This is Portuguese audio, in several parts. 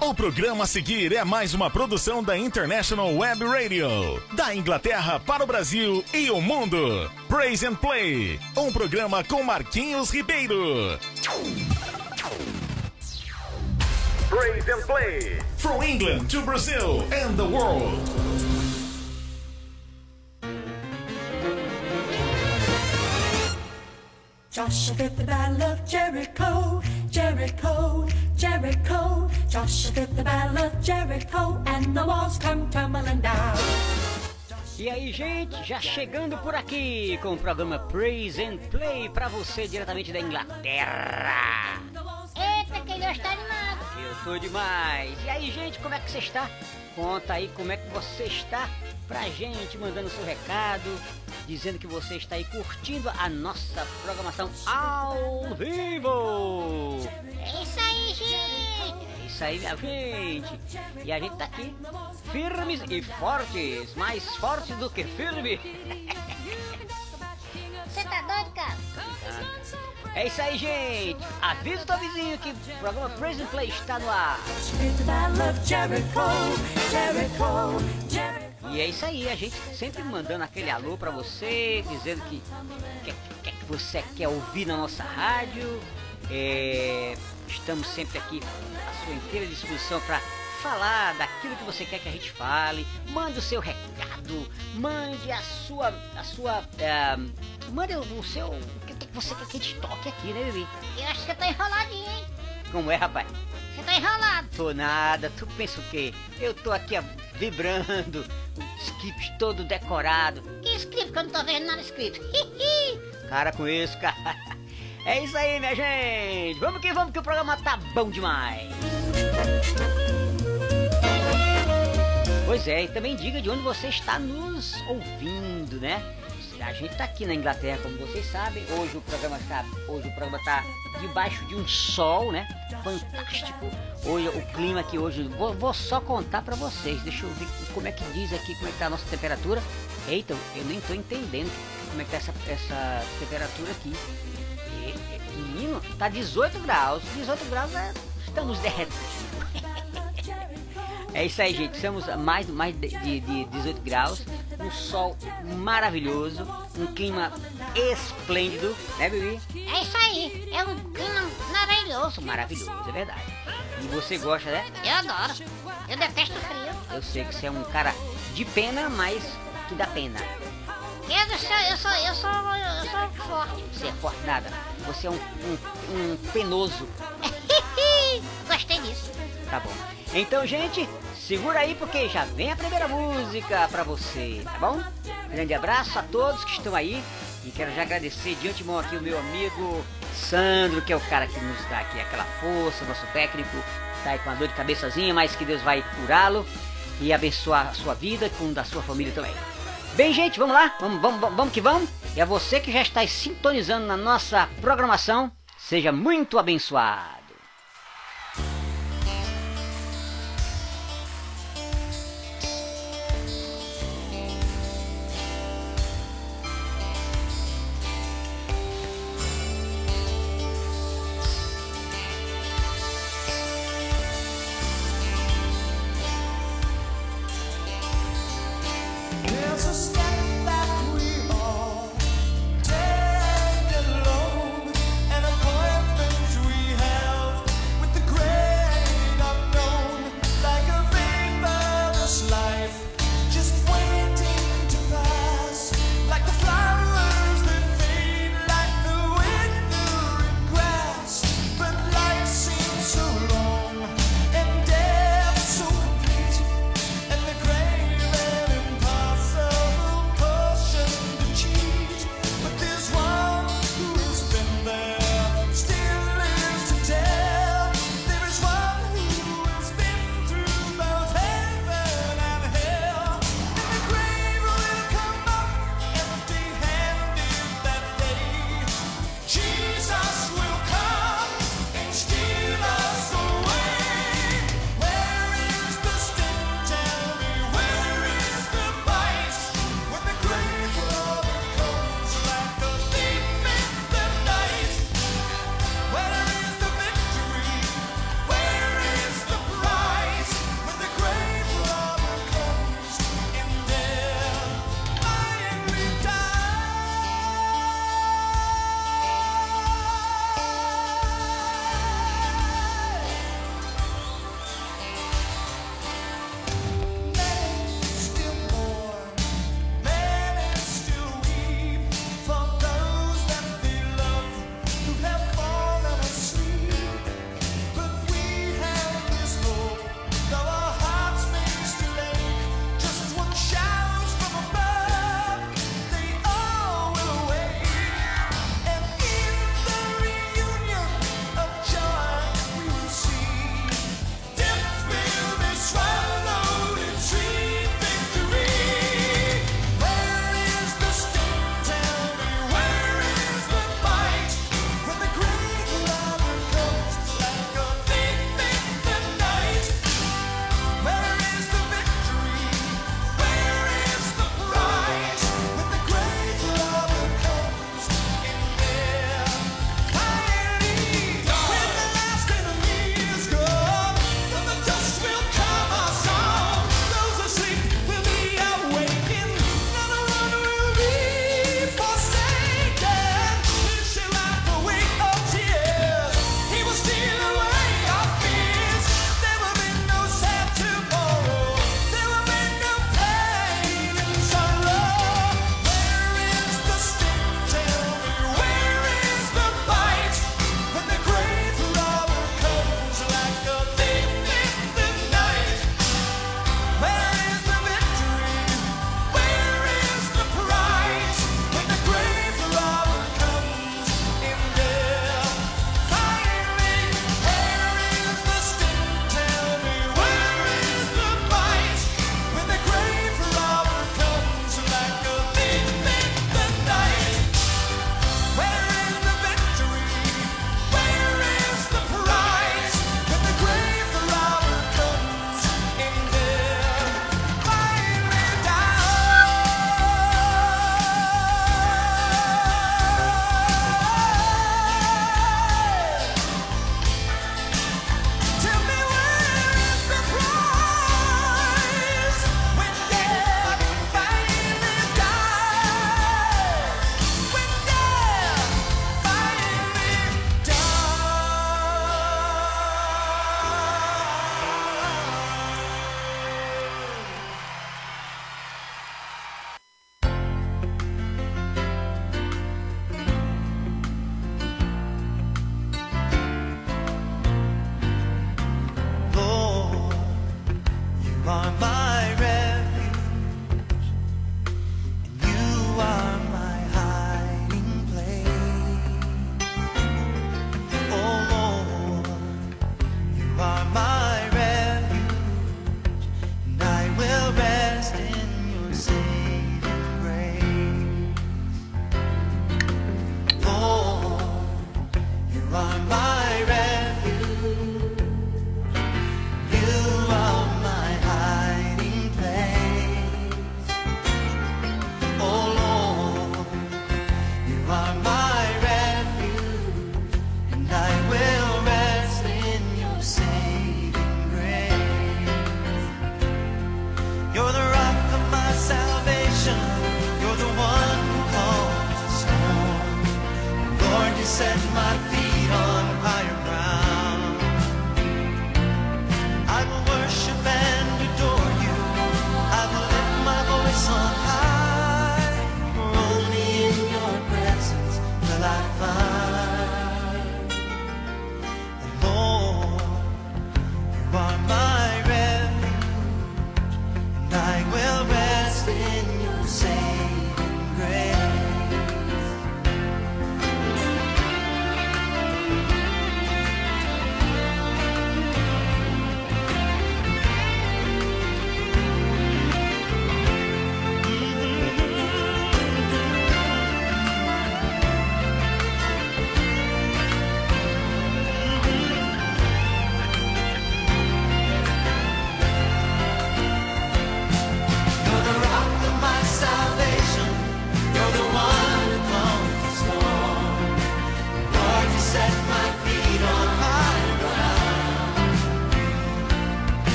O programa a seguir é mais uma produção da International Web Radio, da Inglaterra para o Brasil e o mundo. Praise and Play, um programa com Marquinhos Ribeiro. Praise and Play, from England to Brazil and the world. Joshua fit the battle of Jericho, Jericho, Jericho. Joshua fit the battle of Jericho, and the walls come tumbling down. E aí, gente, já chegando por aqui com o programa Praise and Play pra você diretamente da Inglaterra. Eita, que ele está animado. Eu tô demais. E aí, gente, como é que você está? Conta aí como é que você está pra gente, mandando seu recado, dizendo que você está aí curtindo a nossa programação ao vivo. É isso aí, gente. É isso aí, minha gente. E a gente tá aqui, firmes e fortes, mais fortes do que firme. Você tá doido, cara? É isso aí, gente. Avisa o teu vizinho que o programa Praise and Play está no ar. E é isso aí, a gente sempre mandando aquele alô pra você, dizendo que que, que, que você quer ouvir na nossa rádio. É, estamos sempre aqui à sua inteira disposição para falar daquilo que você quer que a gente fale. Mande o seu recado, mande a sua. a sua. é, mande o seu. o que que você quer que a gente toque aqui, né, bebê? Eu acho que você tá enroladinho, hein? Como é, rapaz? Você tá enrolado. Tô nada, tu pensa o quê? Eu tô aqui ó, vibrando, o script todo decorado. Que escrito que eu não tô vendo nada escrito. Cara com isso, cara. É isso aí, minha gente. Vamos que vamos que o programa tá bom demais. Pois é, e também diga de onde você está nos ouvindo, né? A gente tá aqui na Inglaterra, como vocês sabem. Hoje o programa está, hoje o programa tá debaixo de um sol, né? Fantástico. Hoje o clima aqui hoje, vou, vou só contar pra vocês. Deixa eu ver como é que diz aqui, como é que tá a nossa temperatura. Eita, eu nem tô entendendo como é que tá essa, essa temperatura aqui. E- e- menino, tá 18 graus. 18 graus é, estamos derretendo. É isso aí, gente. Estamos a mais, mais de, de, de 18 graus, um sol maravilhoso, um clima esplêndido, né, Bibi? É isso aí. É um clima maravilhoso. Maravilhoso, é verdade. E você gosta, né? Eu adoro. Eu detesto frio. Eu sei que você é um cara de pena, mas que dá pena. Eu sou, eu sou, eu sou, eu sou forte. Você é forte nada. Você é um, um, um penoso. Gostei disso. Tá bom. Então, gente, segura aí porque já vem a primeira música pra você, tá bom? Grande abraço a todos que estão aí e quero já agradecer de antemão aqui o meu amigo Sandro, que é o cara que nos dá aqui aquela força, nosso técnico, tá aí com uma dor de cabeçazinha, mas que Deus vai curá-lo e abençoar a sua vida com da sua família também. Bem, gente, vamos lá? Vamos, vamos, vamos, vamos que vamos? E a você que já está sintonizando na nossa programação, seja muito abençoado.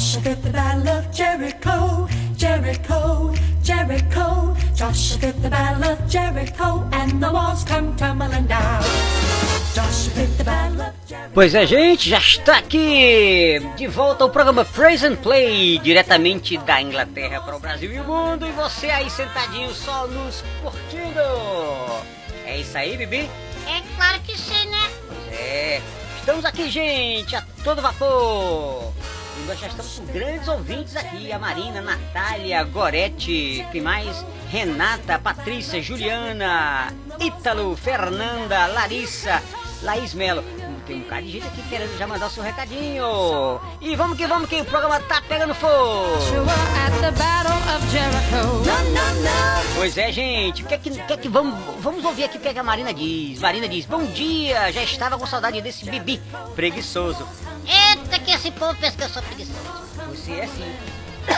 Joshua at the Battle of Jericho, Jericho, Jericho. Joshua at the Battle of Jericho, and the walls come tumbling down. Joshua at the Battle of Jericho. Pois é, gente, já está aqui de volta ao programa Praise and Play, diretamente da Inglaterra para o Brasil e o mundo, e você aí sentadinho só nos curtindo. É isso aí, Bibi? É claro que sim, né? Pois é, estamos aqui, gente, a todo vapor. E nós já estamos com grandes ouvintes aqui: a Marina, Natália, Gorete, que mais? Renata, Patrícia, Juliana, Ítalo, Fernanda, Larissa, Laís Melo. Tem um bocado de gente aqui querendo já mandar o seu recadinho. E vamos que vamos, que o programa tá pegando fogo. Pois é, gente, o que é que, que, é que vamos, vamos ouvir aqui o que, é que a Marina diz. Marina diz: Bom dia, já estava com saudade desse bibi preguiçoso. Eita, que esse povo pensa que eu sou preguiçoso. Você é assim.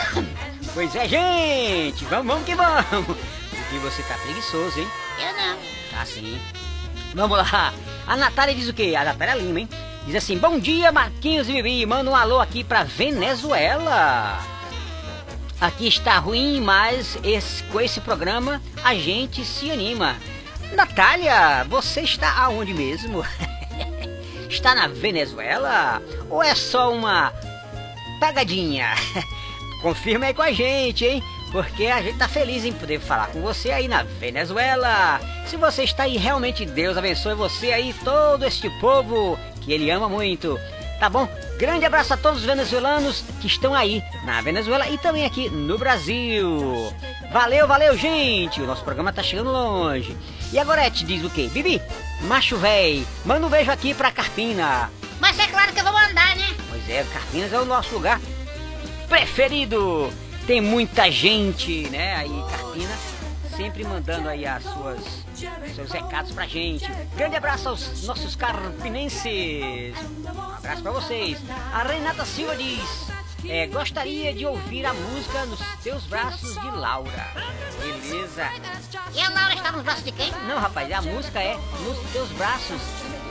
pois é, gente, vamos, vamos que vamos. Porque você tá preguiçoso, hein? Eu não. Tá sim. Vamos lá. A Natália diz o quê? A Natália Lima, hein? Diz assim: Bom dia, Marquinhos e Bibi. Manda um alô aqui pra Venezuela. Aqui está ruim, mas esse- com esse programa a gente se anima. Natália, você está aonde mesmo? está na Venezuela? Ou é só uma pegadinha? Confirma aí com a gente, hein? Porque a gente tá feliz em poder falar com você aí na Venezuela. Se você está aí, realmente Deus abençoe você aí, todo este povo que ele ama muito. Tá bom? Grande abraço a todos os venezuelanos que estão aí na Venezuela e também aqui no Brasil. Valeu, valeu, gente! O nosso programa tá chegando longe. E a Gorete diz o quê? Bibi, macho véi, manda um beijo aqui pra Carpina. Mas é claro que eu vou mandar, né? Pois é, Carpinas é o nosso lugar preferido. Tem muita gente, né? Aí, Carpina, sempre mandando aí as suas seus recados pra gente. Grande abraço aos nossos carpinenses. Um abraço pra vocês. A Renata Silva diz: é, gostaria de ouvir a música nos teus braços de Laura. Beleza? E a Laura está nos braços de quem? Não, rapaz, a música é nos teus braços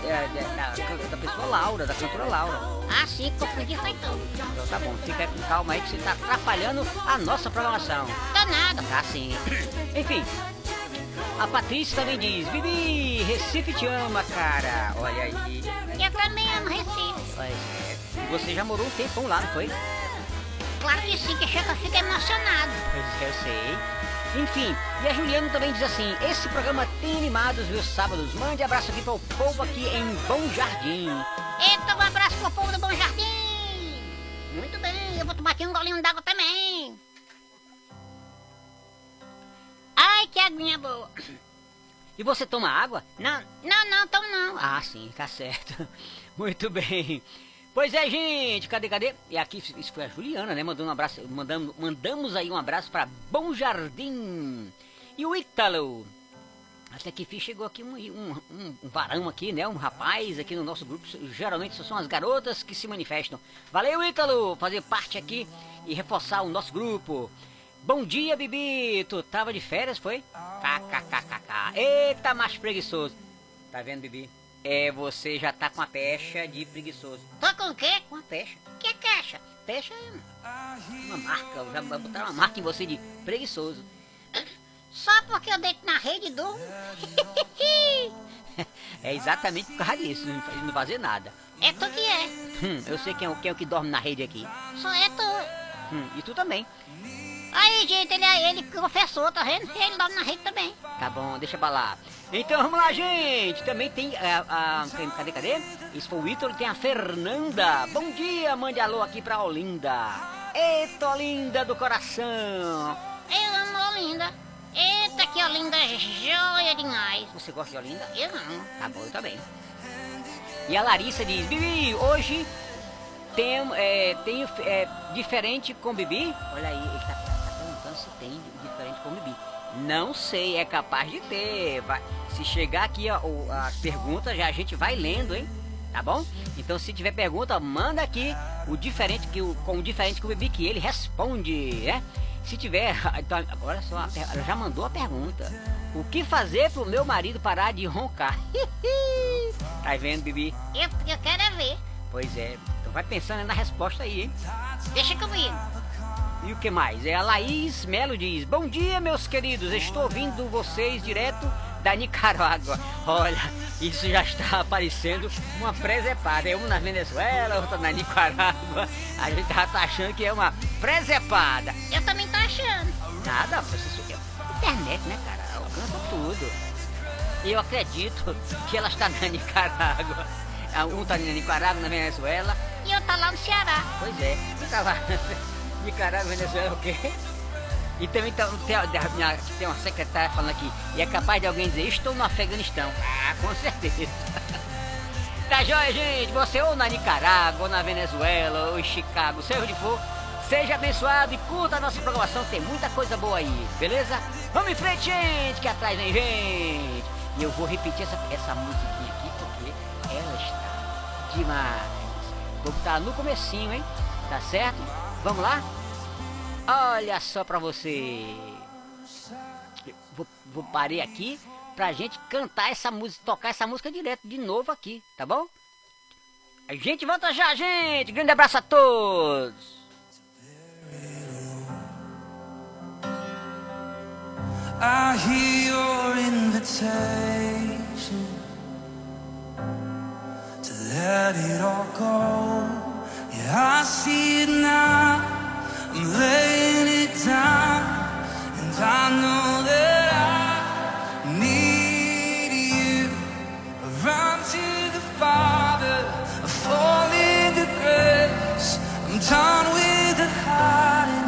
é, da, da- da pessoa Laura, da cantora Laura. Ah, sim, confundi foi então. Então tá bom, fica com calma aí que você tá atrapalhando a nossa programação. Danado. Tá sim. Enfim, a Patrícia também diz: Bibi, Recife te ama, cara. Olha aí. Eu também amo Recife. É. E Você já morou um tempão lá, não foi? Claro que sim, que chega, fica emocionado. Pois é, eu sei. Enfim, e a Juliana também diz assim: Esse programa tem animados meus sábados. Mande abraço aqui para o povo aqui em Bom Jardim. Eita, um abraço pro povo do Bom Jardim. Muito bem, eu vou tomar aqui um golinho d'água também. Ai, que aguinha boa. E você toma água? Não, não, não, então não. Ah, sim, tá certo. Muito bem. Pois é, gente, cadê, cadê? E aqui, isso foi a Juliana, né? Mandando um abraço, mandamos, mandamos aí um abraço para Bom Jardim. E o Ítalo. Até que enfim chegou aqui um, um, um, um varão aqui, né? Um rapaz aqui no nosso grupo. Geralmente só são as garotas que se manifestam. Valeu, Ítalo, fazer parte aqui e reforçar o nosso grupo. Bom dia, Bibi. Tu tava de férias, foi? KKKKK. Eita, macho preguiçoso. Tá vendo, Bibi? É, você já tá com a pecha de preguiçoso. Tô com o quê? Com a pecha. Que é caixa? Pecha é uma marca. Já botaram uma marca em você de preguiçoso. Só porque eu deito na rede e durmo? É exatamente por causa disso, não faz- não fazer nada. é tu que é. Hum, eu sei quem é, o- quem é o que dorme na rede aqui. Só é tu. Hum, e tu também. Aí, gente, ele é ele confessou, tá vendo? Ele dorme na rede também. Tá bom, deixa pra lá. Então vamos lá, gente. Também tem a. a- cadê, cadê? Isso foi o Ítalo, tem a Fernanda. Bom dia, mande alô aqui pra Olinda. Eita, Olinda do coração. Eu amo Olinda. Eita, que Olinda é joia demais. Você gosta de Olinda? Eu não. Tá bom, eu também. E a Larissa diz: Bibi, hoje tem, é, tem é, diferente com Bibi? Olha aí, ele tá, se tem diferente com Bibi. Não sei, é capaz de ter. Vai- se chegar aqui a, a pergunta, já a gente vai lendo, hein? Tá bom? Então se tiver pergunta, manda aqui o diferente que o, com o diferente com o Bibi que ele responde, né? Se tiver, então, olha só, ela já mandou a pergunta. O que fazer pro meu marido parar de roncar? tá vendo, Bibi? Eu, eu quero ver. Pois é, então Vai pensando na resposta aí, hein? Deixa comigo. E o que mais? É a Laís Melo diz: Bom dia, meus queridos. Estou ouvindo vocês direto da Nicarágua. Olha, isso já está aparecendo uma presepada. É um na Venezuela, outro na Nicarágua. A gente já tá achando que é uma presepada. Eu também tô achando. Nada, isso é internet, né, cara? Alcança tudo. Eu acredito que ela está na Nicarágua. Um tá na Nicarágua, na Venezuela. E eu tá lá no Ceará. Pois é, fica lá. Nicarágua, Venezuela, o quê? E também tem, tem, minha- tem uma secretária falando aqui, e é capaz de alguém dizer, estou no Afeganistão. Ah, com certeza. Tá joia, gente? Você ou na Nicarágua, ou na Venezuela, ou em Chicago, seja onde for, seja abençoado e curta a nossa programação, tem muita coisa boa aí, beleza? Vamos em frente, gente, que atrás vem gente. E eu vou repetir essa, essa musiquinha aqui, porque ela está demais. Vou botar no comecinho, hein? Tá certo? Vamos lá? Olha só pra você. Vou, vou parei aqui pra gente cantar essa música, tocar essa música direto de novo aqui, tá bom? A gente volta já, gente. Grande abraço a todos. I hear your invitation to let it all go. I see it now. I'm laying it down, and I know that I need you. I run to the Father, I fall into grace. I'm done with the hiding,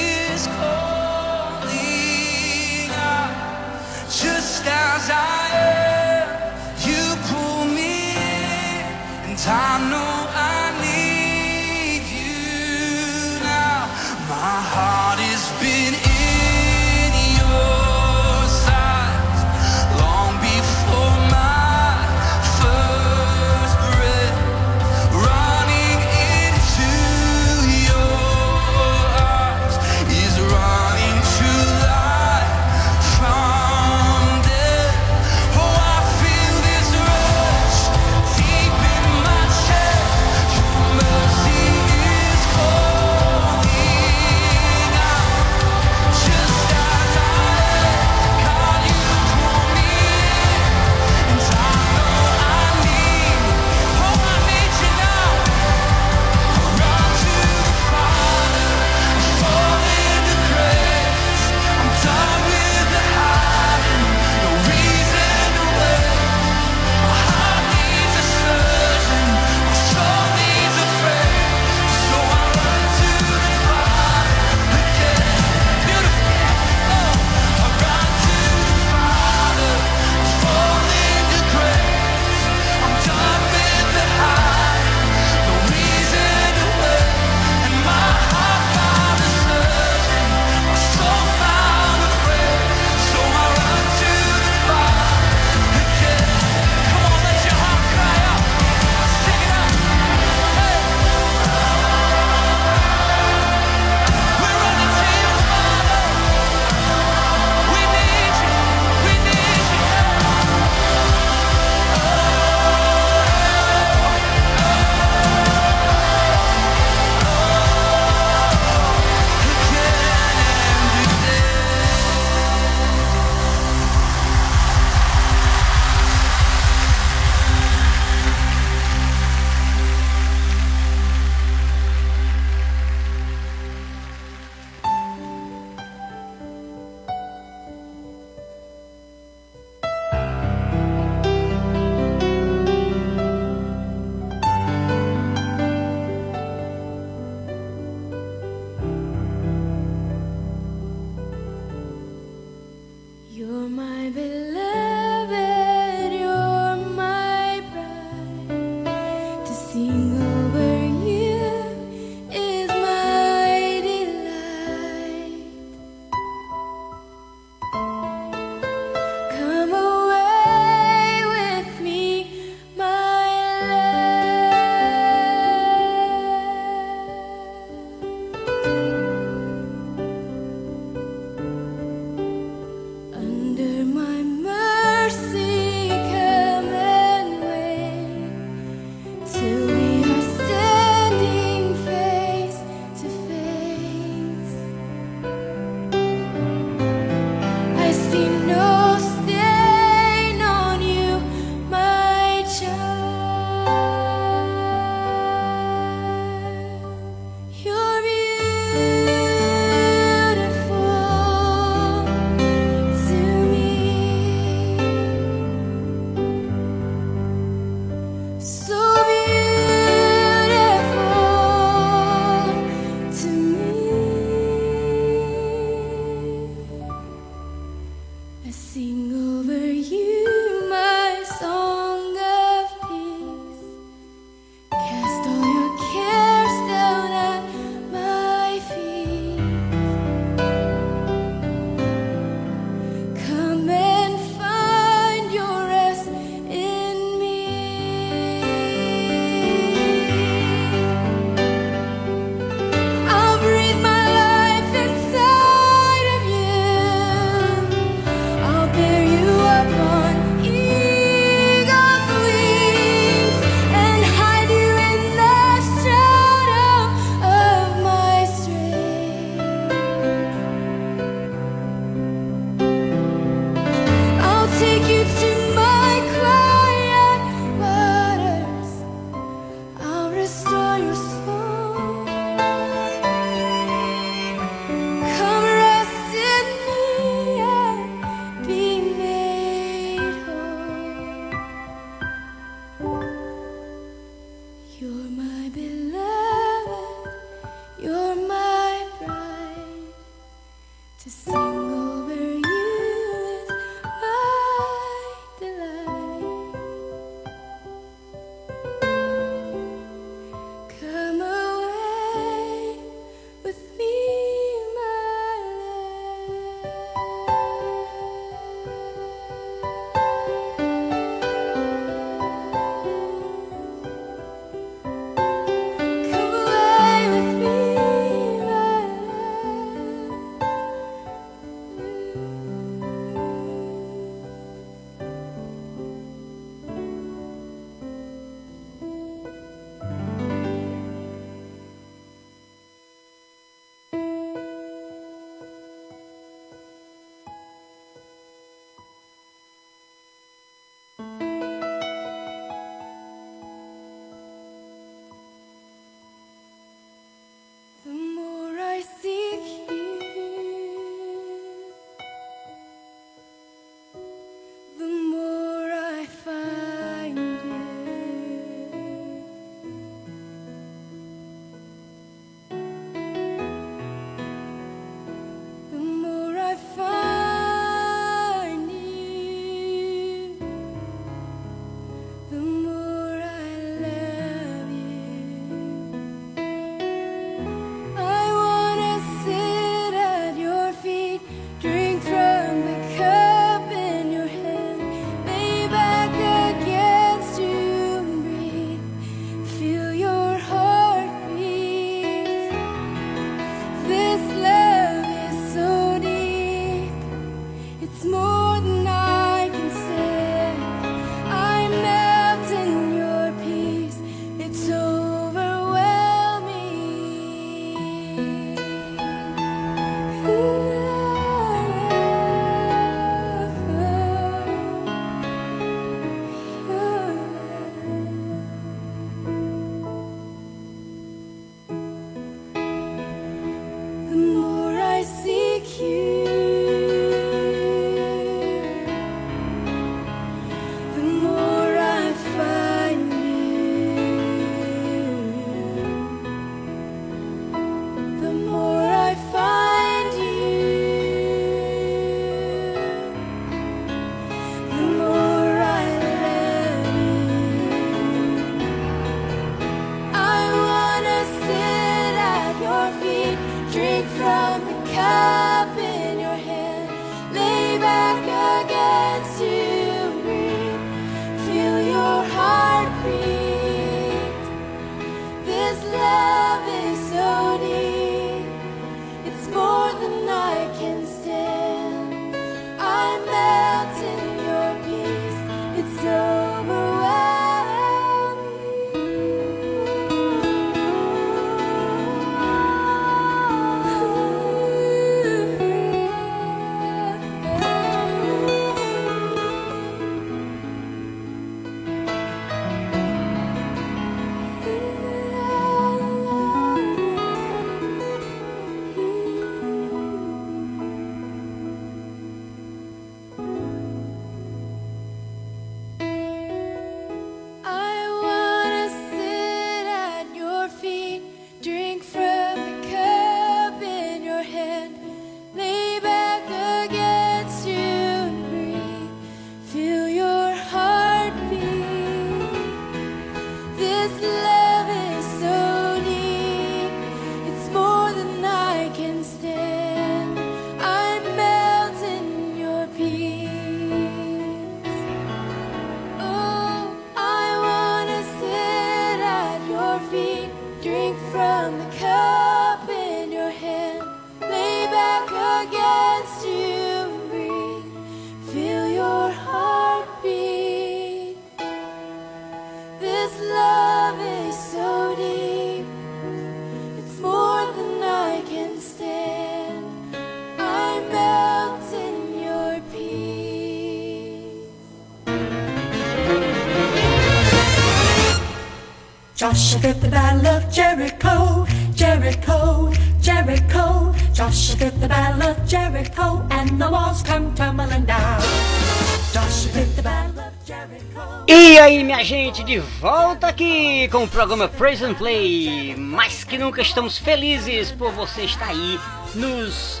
E aí, minha gente, de volta aqui com o programa Praise and Play. Mais que nunca estamos felizes por você estar aí nos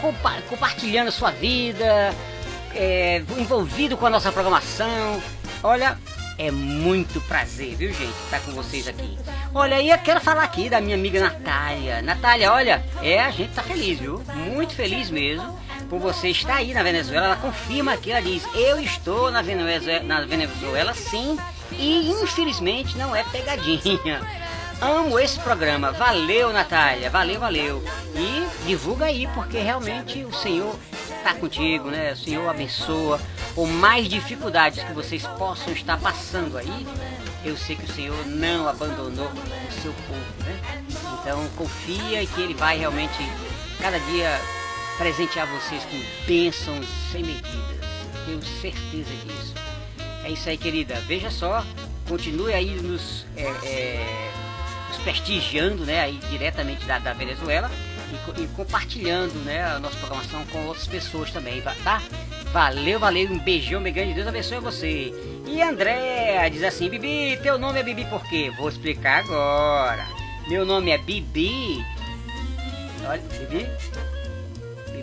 compa- compartilhando sua vida, é, envolvido com a nossa programação. Olha, é muito prazer, viu, gente, estar com vocês aqui. Olha, e eu quero falar aqui da minha amiga Natália. Natália, olha, é, a gente tá feliz, viu? Muito feliz mesmo por você estar aí na Venezuela. Ela confirma aqui, ela diz: Eu estou na Venezuela, na Venezuela sim, e infelizmente não é pegadinha. Amo esse programa. Valeu, Natália. Valeu, valeu. E divulga aí, porque realmente o Senhor está contigo, né? O Senhor abençoa. Por mais dificuldades que vocês possam estar passando aí, eu sei que o Senhor não abandonou o seu povo, né? Então confia que Ele vai realmente cada dia presentear vocês com bênçãos sem medidas. Tenho certeza disso. É isso aí, querida. Veja só, continue aí nos, é, é, nos prestigiando, né, aí diretamente da, da Venezuela e, e compartilhando, né, a nossa programação com outras pessoas também, va- tá? Valeu, valeu, um beijão, me grande, Deus abençoe você. E André diz assim, Bibi, teu nome é Bibi por quê? Vou explicar agora. Meu nome é Bibi. Olha, Bibi.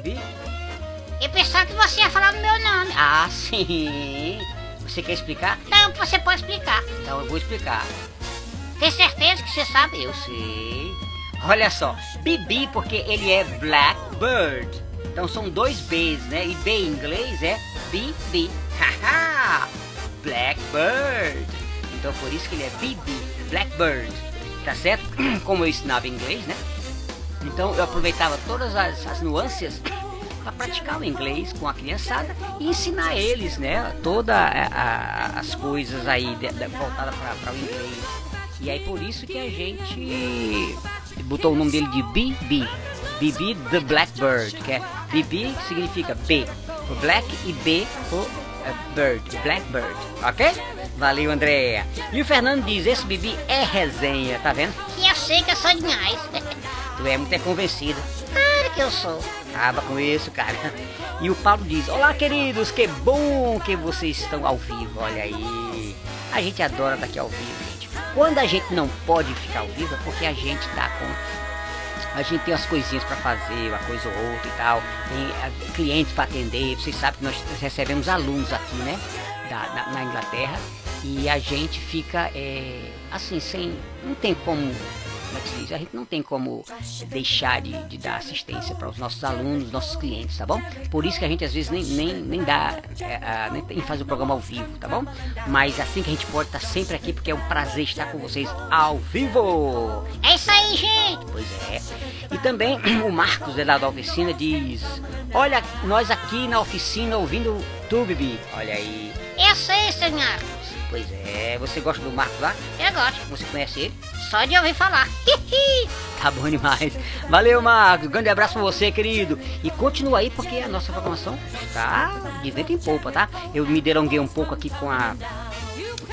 Bibi? Eu pensava que você ia falar do meu nome. Ah, sim. Você quer explicar? Não, você pode explicar. Então eu vou explicar. Tem certeza que você sabe? Eu sei. Olha só, Bibi porque ele é Blackbird. Então são dois B's, né? E B em inglês é BB. Haha! Blackbird. Então por isso que ele é BB, Blackbird. Tá certo? Como eu ensinava inglês, né? Então eu aproveitava todas as, as nuances para praticar o inglês com a criançada e ensinar eles, né? Todas as coisas aí voltadas para o inglês. E aí por isso que a gente botou o nome dele de BB. BB the Blackbird, que é BB significa B for Black e B for eh, Bird, Blackbird, ok? Valeu, Andréia. E o Fernando diz: esse BB é resenha, tá vendo? Que eu sei que eu sou demais. Tu é muito é convencido. Claro que eu sou. Acaba com isso, cara. E o Paulo diz: Olá, queridos, que bom que vocês estão ao vivo. Olha aí. A gente adora estar aqui ao vivo, gente. Quando a gente não pode ficar ao vivo é porque a gente tá com. A gente tem umas coisinhas para fazer, uma coisa ou outra e tal. Tem ah, clientes para atender. Vocês sabem que nós recebemos alunos aqui, né? Da, na, na Inglaterra. E a gente fica é, assim, sem. Não tem como como é que se diz? A gente não tem como deixar de, de dar assistência para os nossos alunos, nossos clientes, tá bom? Por isso que a gente às vezes nem, nem, nem dá, é, a- nem, faz o programa ao vivo, tá bom? Mas assim que a gente pode estar sempre aqui, porque é um prazer estar com vocês ao vivo. É isso aí, gente. Pois é. E também o Marcos, lá da oficina, diz: Olha, nós aqui na oficina ouvindo tu, Bibi. Olha aí. Eu sei, senhor. Pois é, você gosta do Marcos lá? Eu gosto. Você conhece ele? Só de ouvir falar. Tá bom demais. Valeu, Marcos. Grande abraço pra você, querido. E continua aí porque a nossa programação está de vento em polpa, tá? Eu me delonguei um pouco aqui com a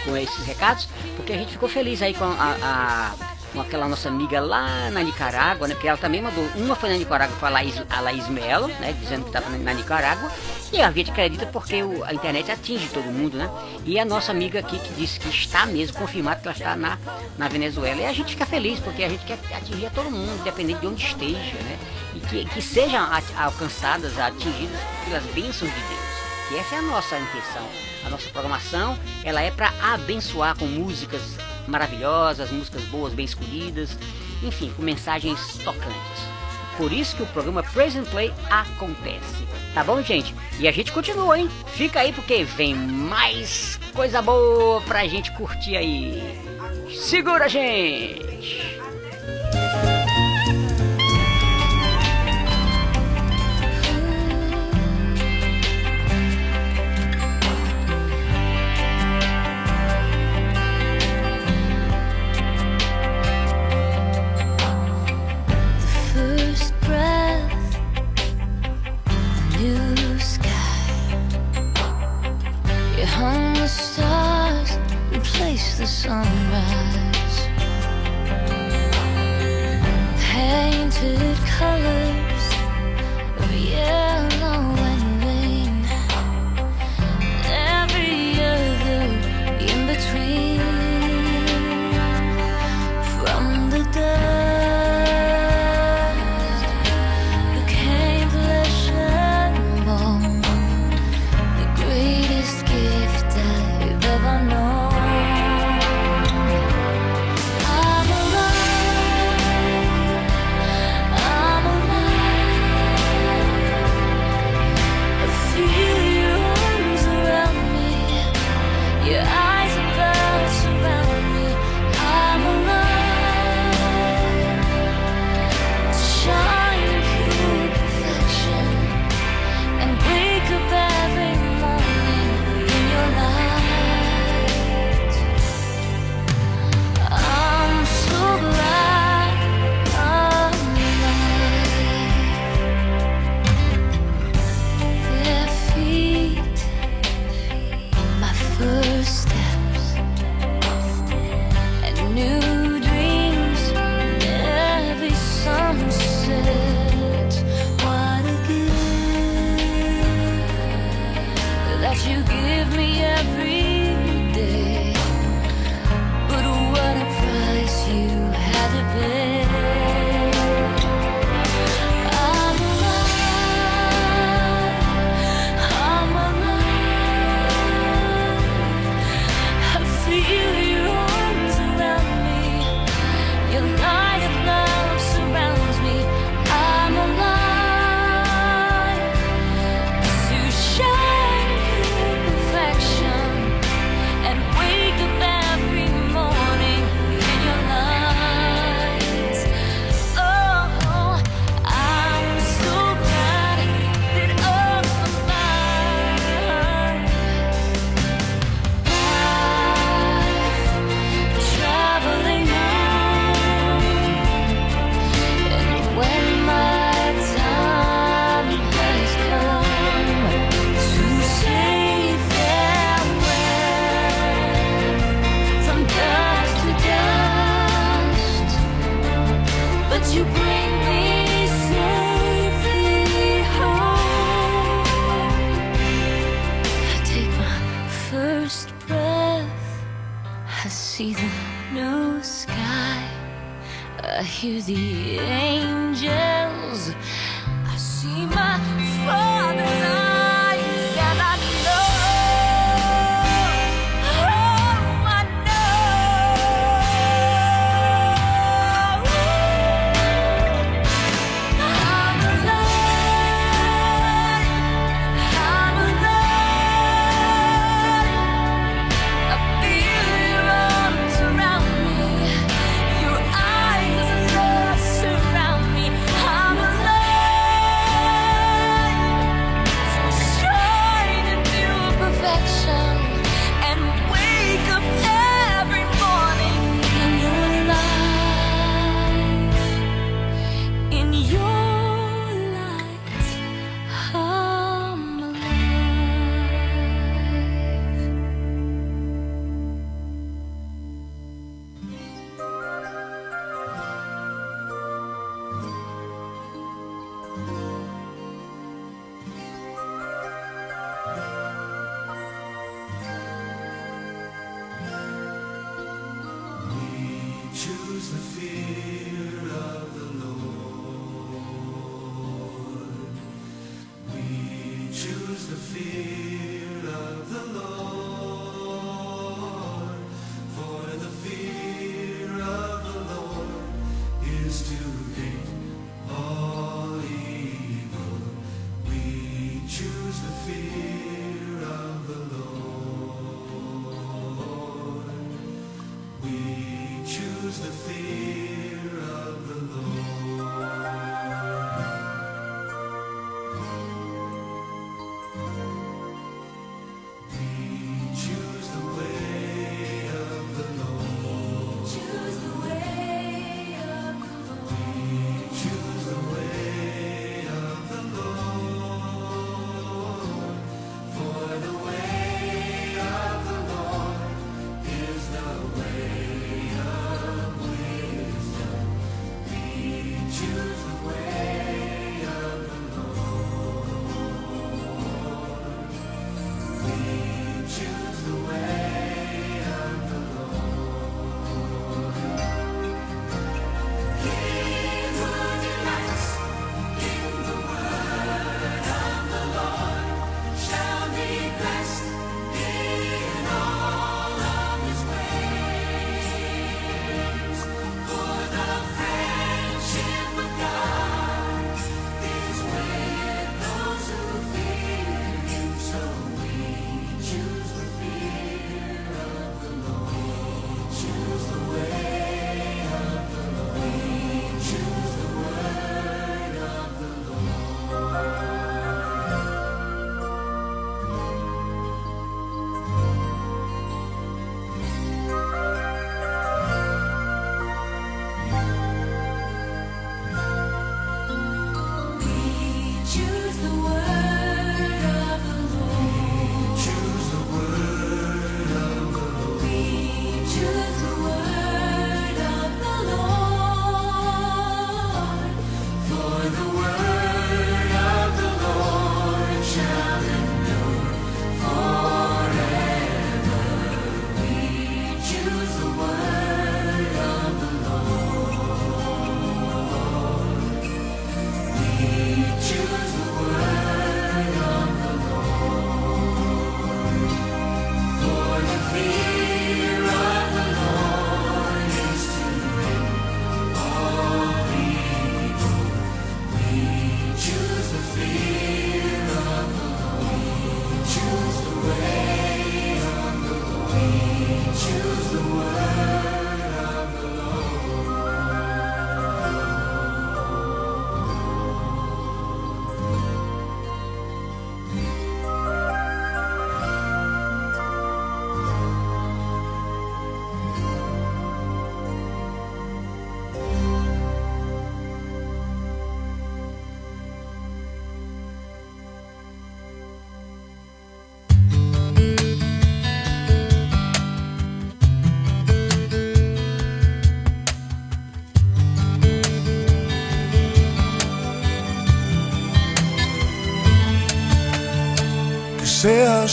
com esses recados, porque a gente ficou feliz aí com a, a- com aquela nossa amiga lá na Nicarágua, né? Porque ela também mandou, uma foi na Nicarágua, foi a Laís, Laís Melo, né? Dizendo que estava na, Nicarágua. E a gente acredita porque o- a internet atinge todo mundo, né? E a nossa amiga aqui que disse que está mesmo, confirmado que ela está na, na Venezuela. E a gente fica feliz, porque a gente quer atingir a todo mundo, independente de onde esteja, né? E que, que sejam alcançadas, atingidas pelas bênçãos de Deus. E essa é a nossa intenção. A nossa programação, ela é para abençoar com músicas maravilhosas, músicas boas, bem escolhidas, enfim, com mensagens tocantes. Por isso que o programa Praise and Play acontece. Tá bom, gente? E a gente continua, hein? Fica aí porque vem mais coisa boa pra gente curtir aí. Segura, gente! first breath I see the new sky. I hear the angels. I see my father's eyes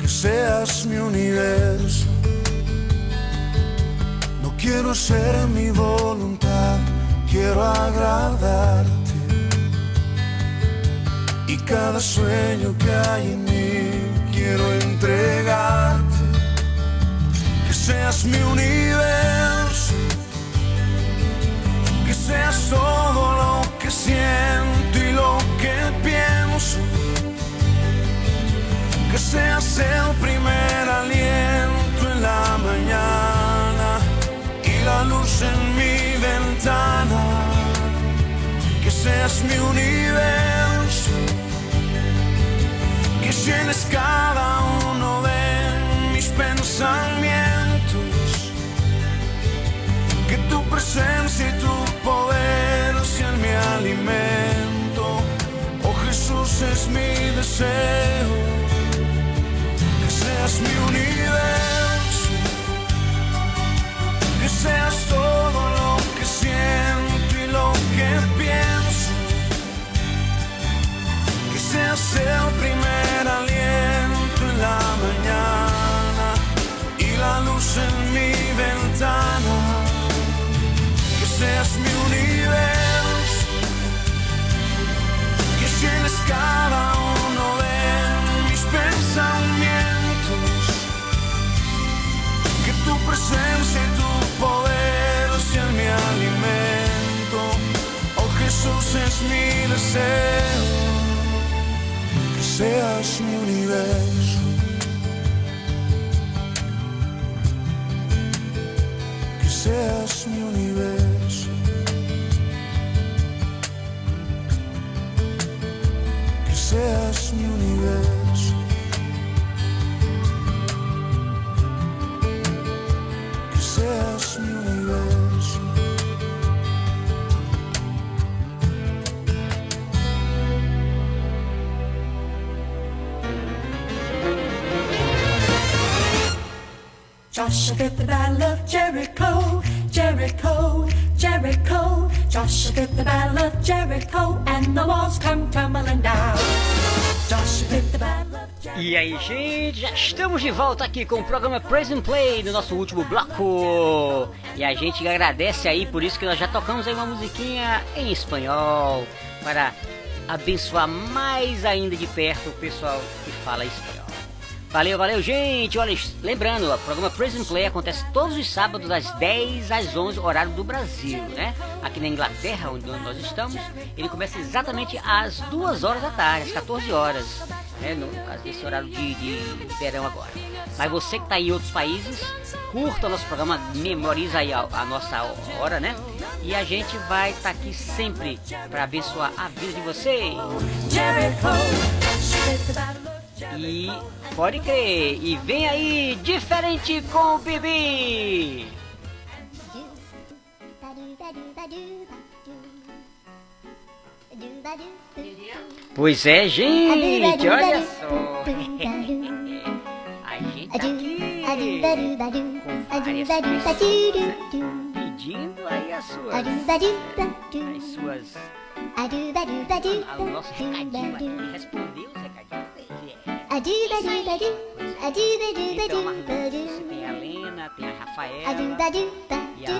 Que seas mi universo. No quiero ser mi voluntad, quiero agradarte. Y cada sueño que hay en mí quiero entregarte. Que seas mi universo que seas todo lo que siento y lo que pienso, que seas el primer aliento en la mañana y la luz en mi ventana, que seas mi universo, que llenes cada uno de mis pensamientos que tu presencia y tu poder sean mi alimento. Oh Jesús es mi deseo, es mi universo. Deseo, que seas mi universo. que seas mi universo. Que seas mi universo. Joshua the battle of Jericho, Jericho, Jericho. Joshua the battle of Jericho, and the walls come tumbling down. Joshua the battle of Jericho. E aí, gente, já estamos de volta aqui com o programa Praise and Play no nosso último bloco. E a gente agradece aí, por isso que nós já tocamos aí uma musiquinha em espanhol para abençoar mais ainda de perto o pessoal que fala espanhol. Valeu, valeu, gente! Olha, lembrando, o programa Prison Play acontece todos os sábados, das 10 às 11, horário do Brasil, né? Aqui na Inglaterra, onde nós estamos, ele começa exatamente às 2 horas da tarde, às 14 horas, né? No caso desse horário de, de verão agora. Mas você que está em outros países, curta o nosso programa, memoriza aí a, a nossa hora, né? E a gente vai estar aqui sempre para abençoar a vida de vocês. E pode crer, e vem aí diferente com o Bibi. Pois é, gente, olha só. A gente tá aqui com pessoas, né? pedindo aí as suas, as suas, o nosso recadinho aqui, respondeu os recadinhos. Então, a Marlúcia, tem a Lena, tem a Rafaela e a,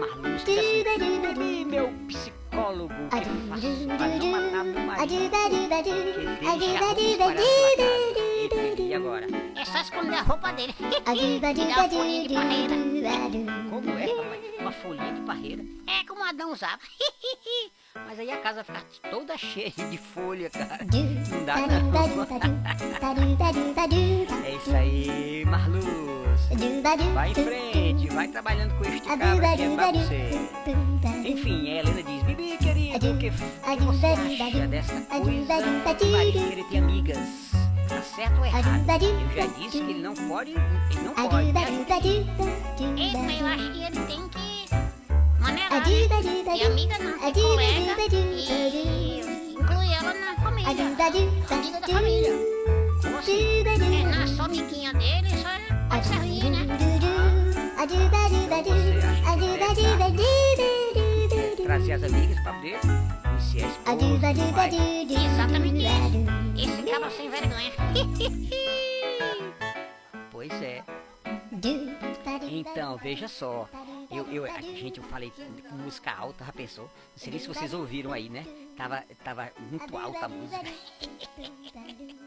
Marlúcia diz assim, "Bibi, meu psicólogo, que faço para não matar meu marido? Que deixa a Eita, E agora? É só esconder a roupa dele. E uma folhinha de parreira. Como é, papai? Uma folhinha de parreira. É como o Adão usava. Mas aí a casa fica toda cheia de folha, cara. Não dá não. É isso aí, Marluz. Vai em frente, vai trabalhando com este cabra que é pra você. Enfim, a Helena diz, Bibi, querido, o que, você acha dessa coisa querer ter amigas? Tá certo ou errado? Eu já disse que ele não pode, ele não pode, né? Eita, eu acho que ele tem que maneirar, né? E amiga não, ter colega e incluir ela na família. Amiga da família. Como assim? É, é só amiguinha dele, só pode ser ruim, né? Trazer as amigas pra poder o pai. Exatamente isso. Esse cabra sem vergonha. Pois é. Então, veja só. Eu, eu, a- gente, eu falei com música alta, já pensou? Não sei nem se vocês ouviram aí, né? Tava, tava muito alta a música.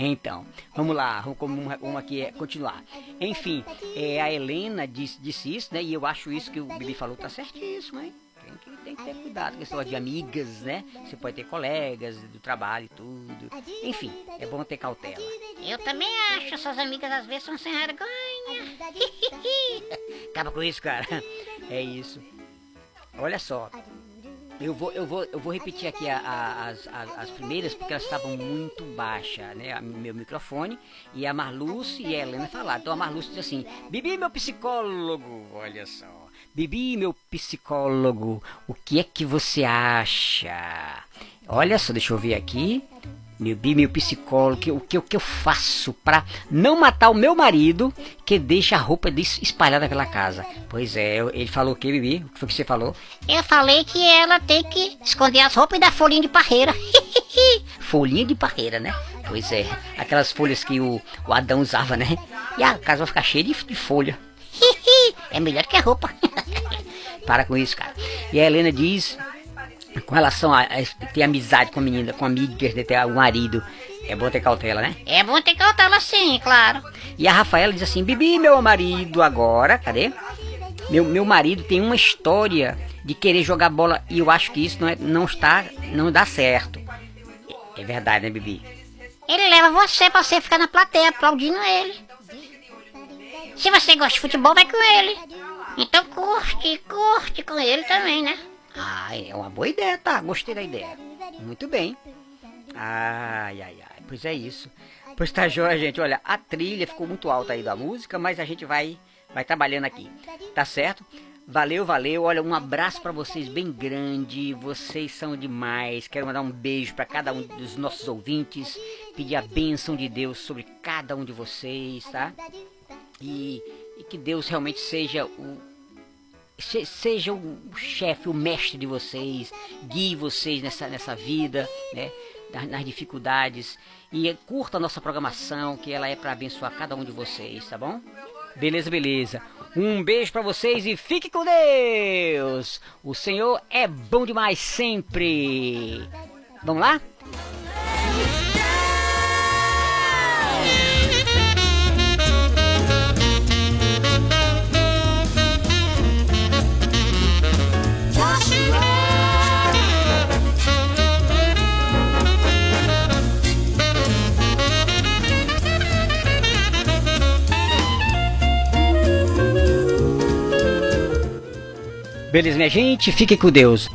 Então, vamos lá, vamos como uma, uma aqui é continuar. Enfim, é, a Helena disse, disse isso, né? E eu acho isso que o Bibi falou tá certíssimo, hein? Tem que, tem que ter cuidado com esse negócio de amigas, né? Você pode ter colegas do trabalho e tudo. Enfim, é bom ter cautela. Eu também acho, essas amigas às vezes são sem vergonha. Acaba com isso, cara. É isso. Olha só. Eu vou, eu vou, eu vou repetir aqui a- a- as, as, as primeiras porque elas estavam muito baixas, né? Meu microfone e a Marluce e a Helena falaram. Então a Marluce diz assim: Bibi, meu psicólogo, olha só. Bibi, meu psicólogo, o que é que você acha? Olha só, deixa eu ver aqui. Meu bi, meu psicólogo, o que, o que eu faço pra não matar o meu marido que deixa a roupa espalhada pela casa? Pois é, ele falou o que, Bibi? O que foi que você falou? Eu falei que ela tem que esconder as roupas e dar folhinha de parreira. Folhinha de parreira, né? Pois é, aquelas folhas que o, o Adão usava, né? E a casa vai ficar cheia de, de folha. É melhor que a roupa. Para com isso, cara. E a Helena diz, com relação a, a ter amizade com a menina, com amigas, de ter o marido, é bom ter cautela, né? É bom ter cautela sim, claro. E a Rafaela diz assim: Bibi, meu marido agora, cadê? Meu, meu marido tem uma história de querer jogar bola e eu acho que isso não, é, não está, não dá certo. É verdade, né, Bibi? Ele leva você pra você ficar na plateia aplaudindo ele. Se você gosta de futebol, vai com ele. Então curte, curte com ele também, né? Ah, é uma boa ideia, tá? Gostei da ideia. Muito bem. Ai, ai, ai. Pois é isso. Pois tá joia, gente. Olha, a trilha ficou muito alta aí da música, mas a gente vai, vai trabalhando aqui. Tá certo? Valeu, valeu. Olha, um abraço pra vocês bem grande. Vocês são demais. Quero mandar um beijo pra cada um dos nossos ouvintes. Pedir a bênção de Deus sobre cada um de vocês, tá? E, e que Deus realmente seja o, se- seja o chefe, o mestre de vocês, guie vocês nessa, nessa vida, né? Nas, dificuldades. E curta a nossa programação, que ela é para abençoar cada um de vocês, tá bom? Beleza, beleza. Um beijo para vocês e fique com Deus. O Senhor é bom demais sempre. Vamos lá? Beleza, minha gente, fique com Deus.